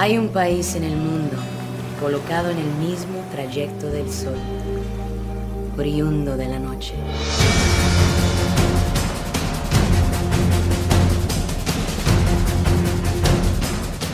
Hay un país en el mundo colocado en el mismo trayecto del sol, oriundo de la noche.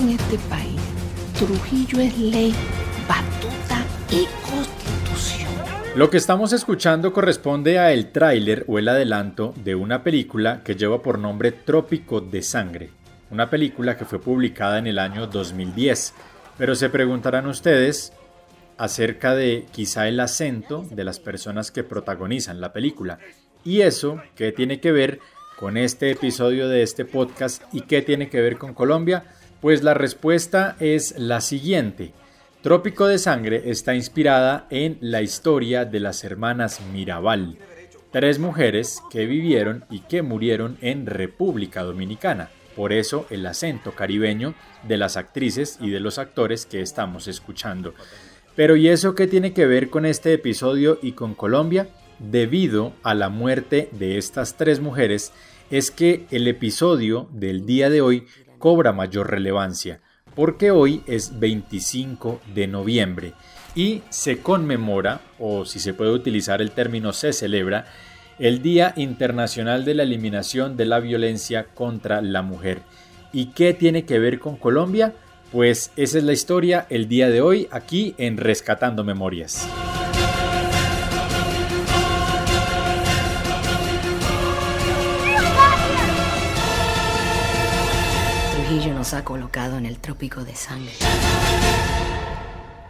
En este país, Trujillo es ley, batuta y constitución. Lo que estamos escuchando corresponde a el tráiler o el adelanto de una película que lleva por nombre Trópico de Sangre, una película que fue publicada en el año 2010. Pero se preguntarán ustedes acerca de quizá el acento de las personas que protagonizan la película. ¿Y eso qué tiene que ver con este episodio de este podcast y qué tiene que ver con Colombia? Pues la respuesta es la siguiente. Trópico de Sangre está inspirada en la historia de las hermanas Mirabal, tres mujeres que vivieron y que murieron en República Dominicana. Por eso el acento caribeño de las actrices y de los actores que estamos escuchando. Pero ¿y eso qué tiene que ver con este episodio y con Colombia? Debido a la muerte de estas tres mujeres, es que el episodio del día de hoy cobra mayor relevancia, porque hoy es 25 de noviembre y se conmemora, o si se puede utilizar el término se celebra, el Día Internacional de la Eliminación de la Violencia contra la Mujer. ¿Y qué tiene que ver con Colombia? Pues esa es la historia el día de hoy aquí en Rescatando Memorias. Trujillo nos ha colocado en el trópico de sangre.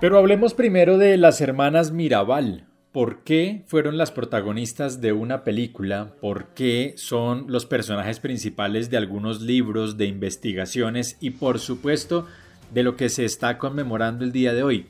Pero hablemos primero de las hermanas Mirabal, por qué fueron las protagonistas de una película, por qué son los personajes principales de algunos libros, de investigaciones y por supuesto de lo que se está conmemorando el día de hoy.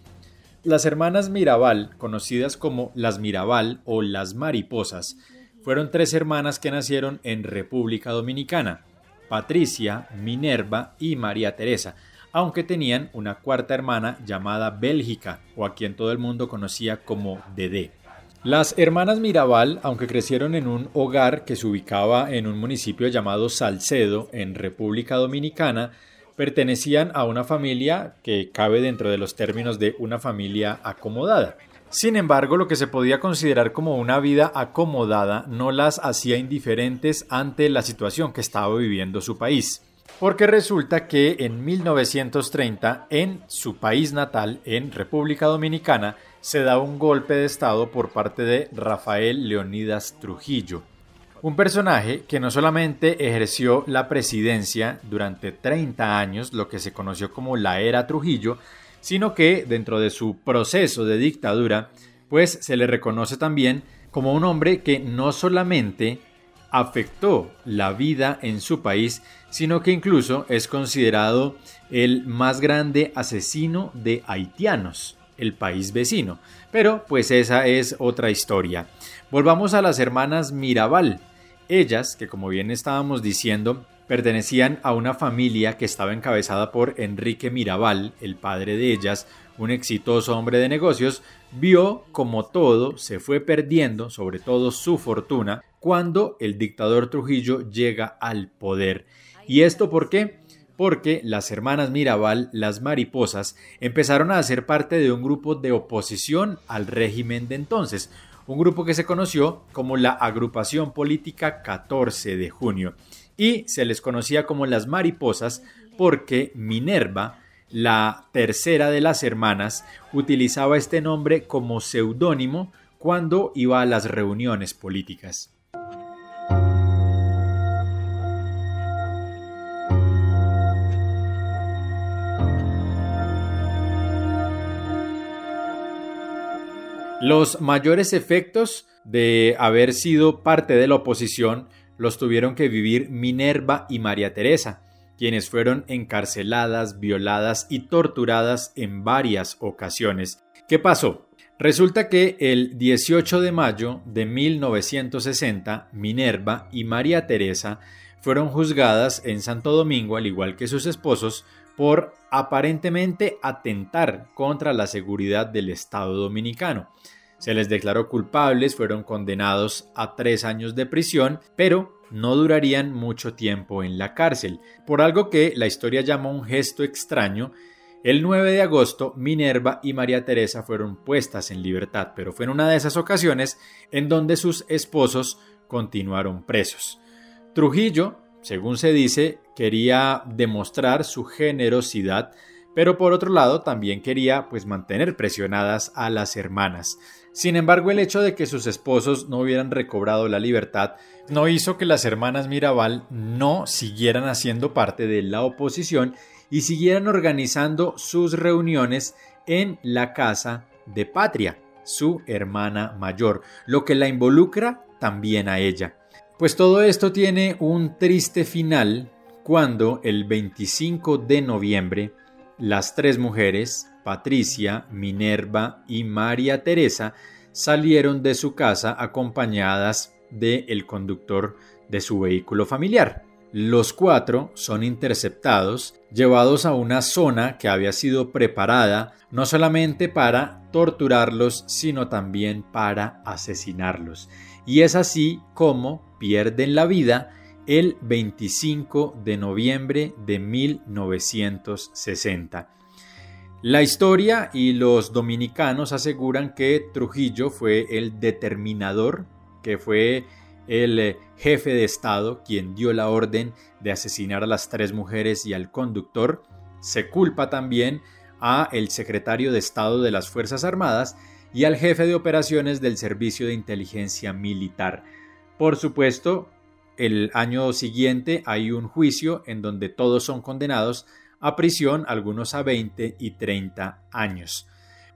Las hermanas Mirabal, conocidas como las Mirabal o las Mariposas, fueron tres hermanas que nacieron en República Dominicana, Patricia, Minerva y María Teresa, aunque tenían una cuarta hermana llamada Bélgica, o a quien todo el mundo conocía como Dedé. Las hermanas Mirabal, aunque crecieron en un hogar que se ubicaba en un municipio llamado Salcedo, en República Dominicana, pertenecían a una familia que cabe dentro de los términos de una familia acomodada. Sin embargo, lo que se podía considerar como una vida acomodada no las hacía indiferentes ante la situación que estaba viviendo su país. Porque resulta que en 1930, en su país natal, en República Dominicana, se da un golpe de Estado por parte de Rafael Leonidas Trujillo, un personaje que no solamente ejerció la presidencia durante 30 años, lo que se conoció como la era Trujillo, sino que dentro de su proceso de dictadura, pues se le reconoce también como un hombre que no solamente afectó la vida en su país, sino que incluso es considerado el más grande asesino de haitianos, el país vecino. Pero pues esa es otra historia. Volvamos a las hermanas Mirabal. Ellas, que como bien estábamos diciendo, pertenecían a una familia que estaba encabezada por Enrique Mirabal, el padre de ellas, un exitoso hombre de negocios, vio como todo se fue perdiendo, sobre todo su fortuna, cuando el dictador Trujillo llega al poder. ¿Y esto por qué? Porque las hermanas Mirabal, las mariposas, empezaron a hacer parte de un grupo de oposición al régimen de entonces, un grupo que se conoció como la Agrupación Política 14 de Junio, y se les conocía como las mariposas porque Minerva, la tercera de las hermanas, utilizaba este nombre como seudónimo cuando iba a las reuniones políticas. Los mayores efectos de haber sido parte de la oposición los tuvieron que vivir Minerva y María Teresa, quienes fueron encarceladas, violadas y torturadas en varias ocasiones. ¿Qué pasó? Resulta que el 18 de mayo de 1960, Minerva y María Teresa fueron juzgadas en Santo Domingo, al igual que sus esposos, por aparentemente atentar contra la seguridad del Estado dominicano. Se les declaró culpables, fueron condenados a tres años de prisión, pero no durarían mucho tiempo en la cárcel, por algo que la historia llama un gesto extraño, El 9 de agosto, Minerva y María Teresa fueron puestas en libertad, pero fue en una de esas ocasiones en donde sus esposos continuaron presos. Trujillo, según se dice, quería demostrar su generosidad, pero por otro lado también quería pues mantener presionadas a las hermanas. Sin embargo, el hecho de que sus esposos no hubieran recobrado la libertad no hizo que las hermanas Mirabal no siguieran haciendo parte de la oposición y siguieran organizando sus reuniones en la casa de Patria, su hermana mayor, lo que la involucra también a ella. Pues todo esto tiene un triste final cuando el 25 de noviembre las tres mujeres, Patricia, Minerva y María Teresa, salieron de su casa acompañadas del el conductor de su vehículo familiar. Los cuatro son interceptados, llevados a una zona que había sido preparada no solamente para torturarlos, sino también para asesinarlos. Y es así como pierden la vida el 25 de noviembre de 1960. La historia y los dominicanos aseguran que Trujillo fue el determinador, que fue el eh, jefe de Estado, quien dio la orden de asesinar a las tres mujeres y al conductor, se culpa también a el secretario de Estado de las Fuerzas Armadas y al jefe de operaciones del Servicio de Inteligencia Militar. Por supuesto, el año siguiente hay un juicio en donde todos son condenados a prisión, algunos a 20 y 30 años.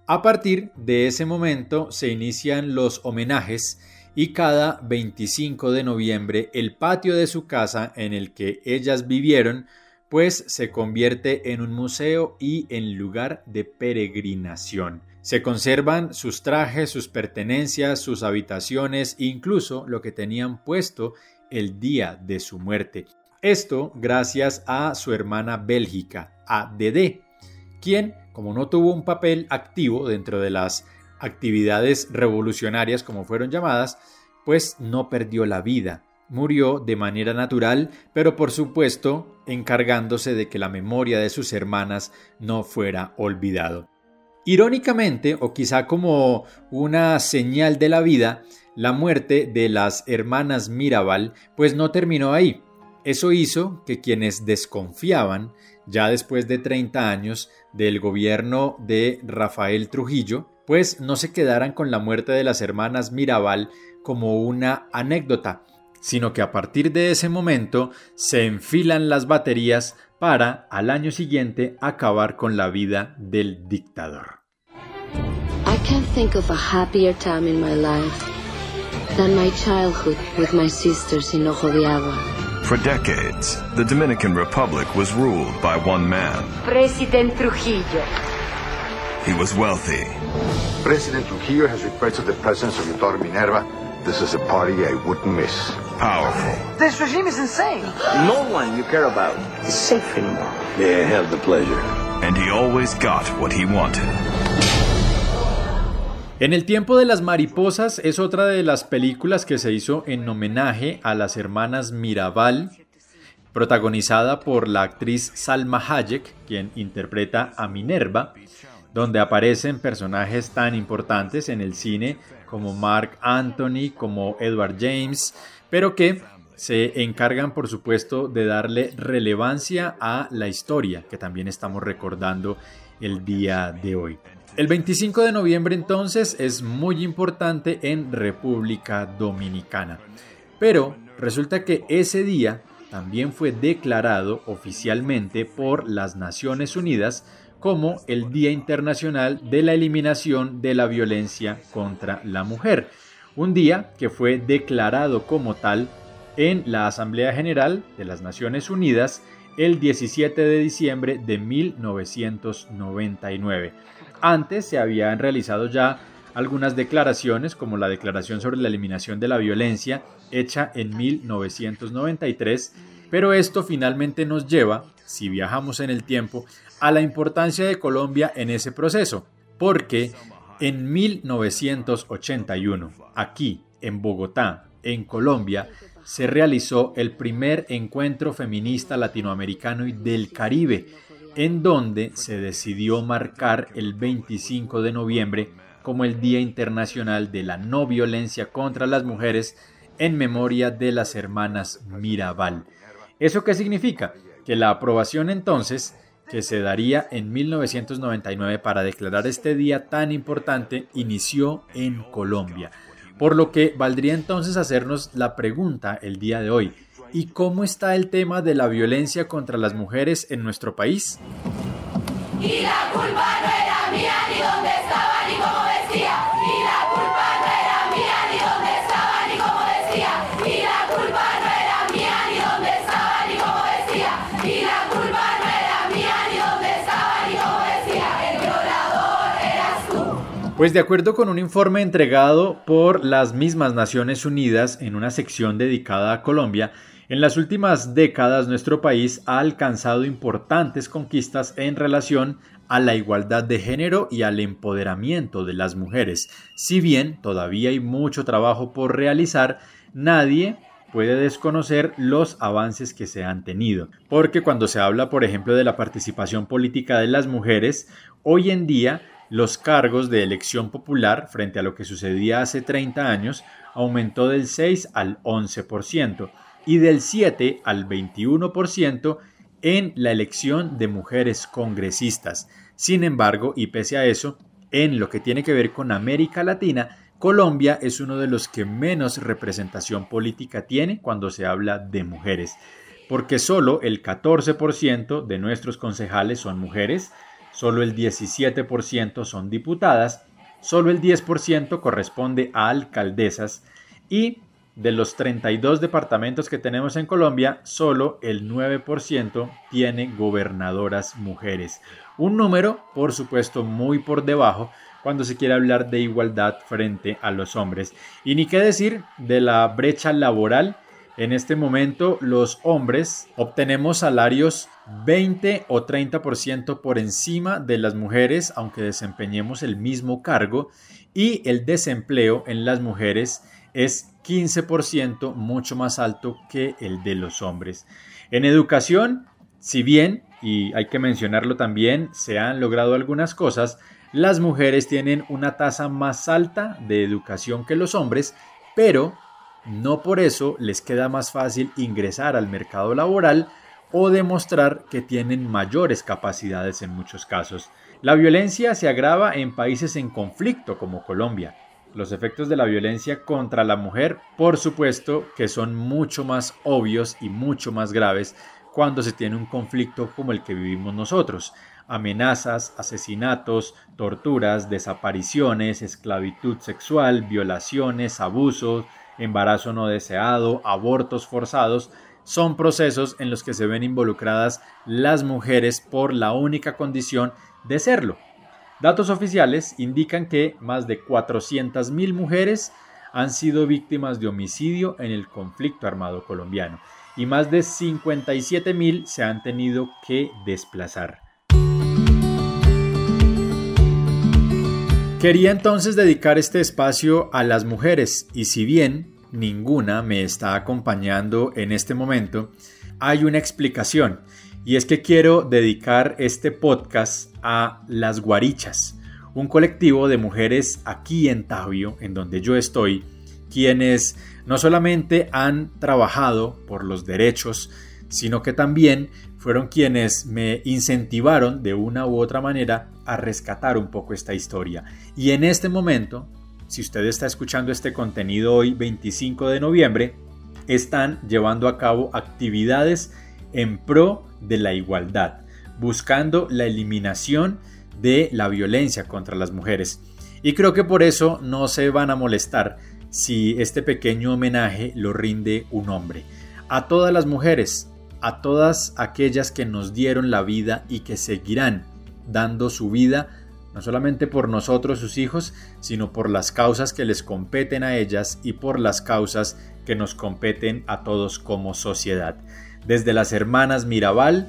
A partir de ese momento se inician los homenajes y cada 25 de noviembre el patio de su casa en el que ellas vivieron pues se convierte en un museo y en lugar de peregrinación. Se conservan sus trajes, sus pertenencias, sus habitaciones, incluso lo que tenían puesto el día de su muerte. Esto gracias a su hermana Bélgica, a quien, como no tuvo un papel activo dentro de las actividades revolucionarias como fueron llamadas, pues no perdió la vida. Murió de manera natural, pero por supuesto encargándose de que la memoria de sus hermanas no fuera olvidado. Irónicamente, o quizá como una señal de la vida, la muerte de las hermanas Mirabal pues no terminó ahí. Eso hizo que quienes desconfiaban, ya después de 30 años, del gobierno de Rafael Trujillo, pues no se quedaran con la muerte de las hermanas Mirabal como una anécdota, sino que a partir de ese momento se enfilan las baterías para al año siguiente acabar con la vida del dictador. I can't think of a happier time in my life than my childhood with my sisters in Ojo de Agua. For decades, the Dominican Republic was ruled by one man. President Trujillo. He was wealthy. President Trujillo has requested the presence of your daughter Minerva. This is a party I wouldn't miss. Powerful. This regime is insane. No one you care about is safe anymore. May I have the pleasure? And he always got what he wanted. En el tiempo de las mariposas es otra de las películas que se hizo en homenaje a las hermanas Mirabal, protagonizada por la actriz Salma Hayek, quien interpreta a Minerva, donde aparecen personajes tan importantes en el cine como Mark Anthony, como Edward James, pero que se encargan por supuesto de darle relevancia a la historia que también estamos recordando el día de hoy. El 25 de noviembre entonces es muy importante en República Dominicana. Pero resulta que ese día también fue declarado oficialmente por las Naciones Unidas como el Día Internacional de la Eliminación de la Violencia contra la Mujer. Un día que fue declarado como tal en la Asamblea General de las Naciones Unidas el 17 de diciembre de 1999. Antes se habían realizado ya algunas declaraciones, como la Declaración sobre la Eliminación de la Violencia, hecha en 1993, pero esto finalmente nos lleva, si viajamos en el tiempo, a la importancia de Colombia en ese proceso, porque en 1981, aquí, en Bogotá, en Colombia, se realizó el primer encuentro feminista latinoamericano y del Caribe, en donde se decidió marcar el 25 de noviembre como el Día Internacional de la No Violencia contra las Mujeres en memoria de las hermanas Mirabal. ¿Eso qué significa? Que la aprobación entonces que se daría en 1999 para declarar este día tan importante inició en Colombia. Por lo que valdría entonces hacernos la pregunta el día de hoy. ¿Y cómo está el tema de la violencia contra las mujeres en nuestro país? Y la culpa Pues de acuerdo con un informe entregado por las mismas Naciones Unidas en una sección dedicada a Colombia, en las últimas décadas nuestro país ha alcanzado importantes conquistas en relación a la igualdad de género y al empoderamiento de las mujeres. Si bien todavía hay mucho trabajo por realizar, nadie puede desconocer los avances que se han tenido. Porque cuando se habla, por ejemplo, de la participación política de las mujeres, hoy en día los cargos de elección popular, frente a lo que sucedía hace 30 años, aumentó del 6 al 11% y del 7 al 21% en la elección de mujeres congresistas. Sin embargo, y pese a eso, en lo que tiene que ver con América Latina, Colombia es uno de los que menos representación política tiene cuando se habla de mujeres, porque solo el 14% de nuestros concejales son mujeres, solo el 17% son diputadas, solo el 10% corresponde a alcaldesas y de los 32 departamentos que tenemos en Colombia, solo el 9% tiene gobernadoras mujeres. Un número, por supuesto, muy por debajo cuando se quiere hablar de igualdad frente a los hombres. Y ni qué decir de la brecha laboral. En este momento los hombres obtenemos salarios 20 o 30% por encima de las mujeres, aunque desempeñemos el mismo cargo, y el desempleo en las mujeres es 15% mucho más alto que el de los hombres. En educación, si bien, y hay que mencionarlo también, se han logrado algunas cosas, las mujeres tienen una tasa más alta de educación que los hombres, pero no por eso les queda más fácil ingresar al mercado laboral o demostrar que tienen mayores capacidades en muchos casos. La violencia se agrava en países en conflicto como Colombia los efectos de la violencia contra la mujer, por supuesto que son mucho más obvios y mucho más graves cuando se tiene un conflicto como el que vivimos nosotros. Amenazas, asesinatos, torturas, desapariciones, esclavitud sexual, violaciones, abusos, embarazo no deseado, abortos forzados, son procesos en los que se ven involucradas las mujeres por la única condición de serlo, Datos oficiales indican que más de 400.000 mujeres han sido víctimas de homicidio en el conflicto armado colombiano y más de 57.000 se han tenido que desplazar. Quería entonces dedicar este espacio a las mujeres y si bien ninguna me está acompañando en este momento, hay una explicación y es que quiero dedicar este podcast a Las Guarichas, un colectivo de mujeres aquí en Tabio, en donde yo estoy, quienes no solamente han trabajado por los derechos, sino que también fueron quienes me incentivaron de una u otra manera a rescatar un poco esta historia. Y en este momento, si usted está escuchando este contenido hoy 25 de noviembre, están llevando a cabo actividades en pro de la igualdad, buscando la eliminación de la violencia contra las mujeres. Y creo que por eso no se van a molestar si este pequeño homenaje lo rinde un hombre. A todas las mujeres, a todas aquellas que nos dieron la vida y que seguirán dando su vida, no solamente por nosotros sus hijos, sino por las causas que les competen a ellas y por las causas que nos competen a todos como sociedad desde las hermanas Mirabal,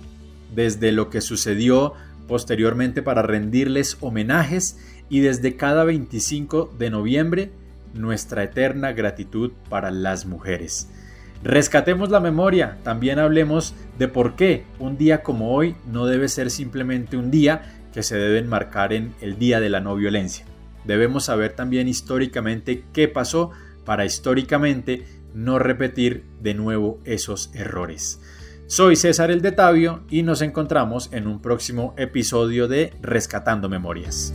desde lo que sucedió posteriormente para rendirles homenajes y desde cada 25 de noviembre nuestra eterna gratitud para las mujeres. Rescatemos la memoria, también hablemos de por qué un día como hoy no debe ser simplemente un día que se debe enmarcar en el Día de la No Violencia. Debemos saber también históricamente qué pasó para históricamente no repetir de nuevo esos errores. Soy César el de Tavio y nos encontramos en un próximo episodio de Rescatando Memorias.